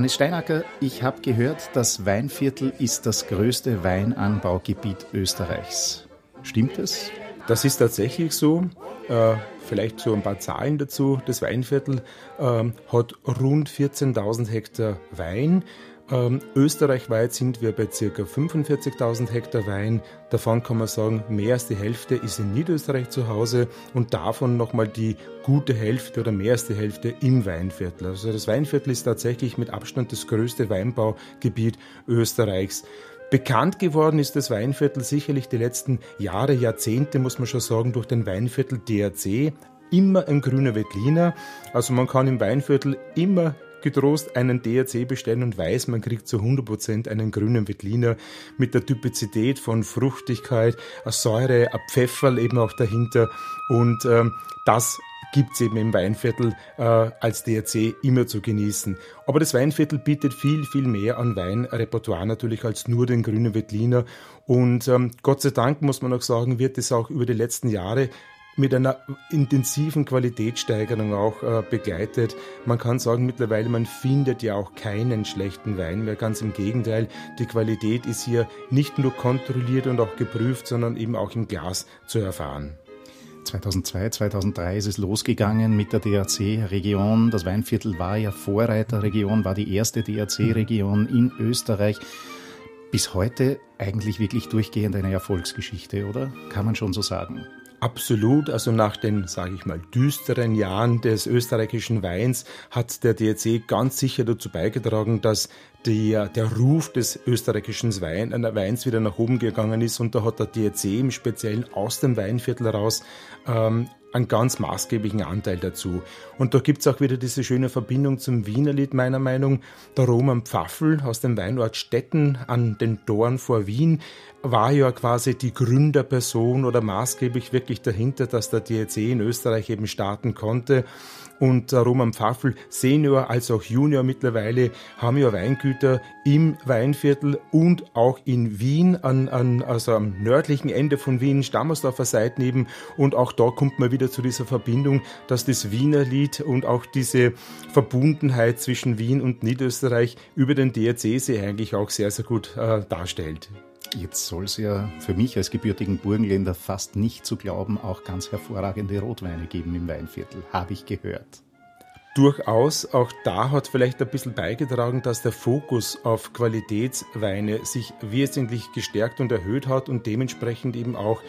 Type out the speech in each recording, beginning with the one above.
Hannes Steinacker, ich habe gehört, das Weinviertel ist das größte Weinanbaugebiet Österreichs. Stimmt das? Das ist tatsächlich so. Äh, vielleicht so ein paar Zahlen dazu. Das Weinviertel äh, hat rund 14.000 Hektar Wein. Ähm, österreichweit sind wir bei ca. 45.000 Hektar Wein. Davon kann man sagen, mehr als die Hälfte ist in Niederösterreich zu Hause und davon nochmal die gute Hälfte oder mehr als die Hälfte im Weinviertel. Also das Weinviertel ist tatsächlich mit Abstand das größte Weinbaugebiet Österreichs. Bekannt geworden ist das Weinviertel sicherlich die letzten Jahre, Jahrzehnte, muss man schon sagen, durch den Weinviertel DRC. Immer ein grüner Wettliner. Also man kann im Weinviertel immer getrost einen DRC bestellen und weiß, man kriegt zu 100% einen grünen Wettliner mit der Typizität von Fruchtigkeit, Säure, Pfefferl eben auch dahinter und ähm, das gibt's eben im Weinviertel äh, als DRC immer zu genießen. Aber das Weinviertel bietet viel, viel mehr an Weinrepertoire natürlich als nur den grünen Wettliner. Und ähm, Gott sei Dank muss man auch sagen, wird es auch über die letzten Jahre mit einer intensiven Qualitätssteigerung auch äh, begleitet. Man kann sagen, mittlerweile, man findet ja auch keinen schlechten Wein mehr. Ganz im Gegenteil, die Qualität ist hier nicht nur kontrolliert und auch geprüft, sondern eben auch im Glas zu erfahren. 2002, 2003 ist es losgegangen mit der DRC-Region. Das Weinviertel war ja Vorreiterregion, war die erste DRC-Region in Österreich. Bis heute eigentlich wirklich durchgehend eine Erfolgsgeschichte, oder? Kann man schon so sagen. Absolut, also nach den, sage ich mal, düsteren Jahren des österreichischen Weins hat der DRC ganz sicher dazu beigetragen, dass der, der Ruf des österreichischen Wein, äh, Weins wieder nach oben gegangen ist. Und da hat der DRC im Speziellen aus dem Weinviertel heraus ähm, einen ganz maßgeblichen Anteil dazu. Und da gibt's auch wieder diese schöne Verbindung zum Wienerlied meiner Meinung. Der Roman Pfaffel aus dem Weinort Stetten an den Toren vor Wien war ja quasi die Gründerperson oder maßgeblich wirklich dahinter, dass der DEC in Österreich eben starten konnte und Roman Pfaffel Senior als auch Junior mittlerweile haben ja Weingüter im Weinviertel und auch in Wien, an, an, also am nördlichen Ende von Wien, Stammersdorfer Seiten eben. Und auch da kommt man wieder zu dieser Verbindung, dass das Wiener Lied und auch diese Verbundenheit zwischen Wien und Niederösterreich über den DRC sie eigentlich auch sehr, sehr gut äh, darstellt. Jetzt soll es ja für mich als gebürtigen Burgenländer fast nicht zu glauben auch ganz hervorragende Rotweine geben im Weinviertel, habe ich gehört. Durchaus, auch da hat vielleicht ein bisschen beigetragen, dass der Fokus auf Qualitätsweine sich wesentlich gestärkt und erhöht hat und dementsprechend eben auch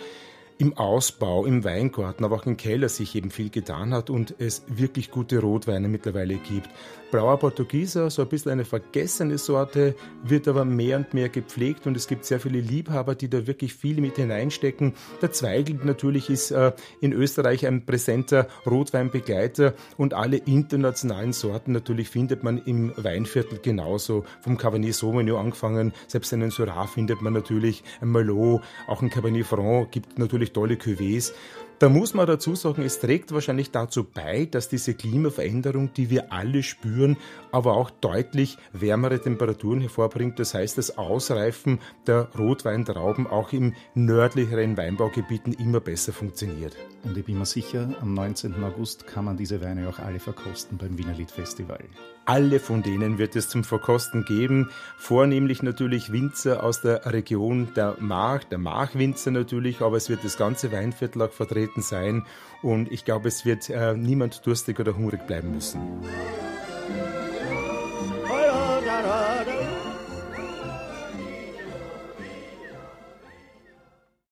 im Ausbau, im Weingarten, aber auch im Keller sich eben viel getan hat und es wirklich gute Rotweine mittlerweile gibt. Brauer Portugieser, so ein bisschen eine vergessene Sorte, wird aber mehr und mehr gepflegt und es gibt sehr viele Liebhaber, die da wirklich viel mit hineinstecken. Der Zweigel natürlich ist äh, in Österreich ein präsenter Rotweinbegleiter und alle internationalen Sorten natürlich findet man im Weinviertel genauso. Vom Cabernet Sauvignon angefangen, selbst einen Syrah findet man natürlich, ein Merlot, auch ein Cabernet Franc gibt natürlich tolle Cuvées. Da muss man dazu sagen, es trägt wahrscheinlich dazu bei, dass diese Klimaveränderung, die wir alle spüren, aber auch deutlich wärmere Temperaturen hervorbringt. Das heißt, das Ausreifen der Rotweintrauben auch im nördlicheren Weinbaugebieten immer besser funktioniert. Und ich bin mir sicher, am 19. August kann man diese Weine auch alle verkosten beim Wiener Liedfestival. Alle von denen wird es zum Verkosten geben, vornehmlich natürlich Winzer aus der Region der Mach, der Mach-Winzer natürlich, aber es wird das ganze Weinviertel auch vertreten sein und ich glaube, es wird äh, niemand durstig oder hungrig bleiben müssen.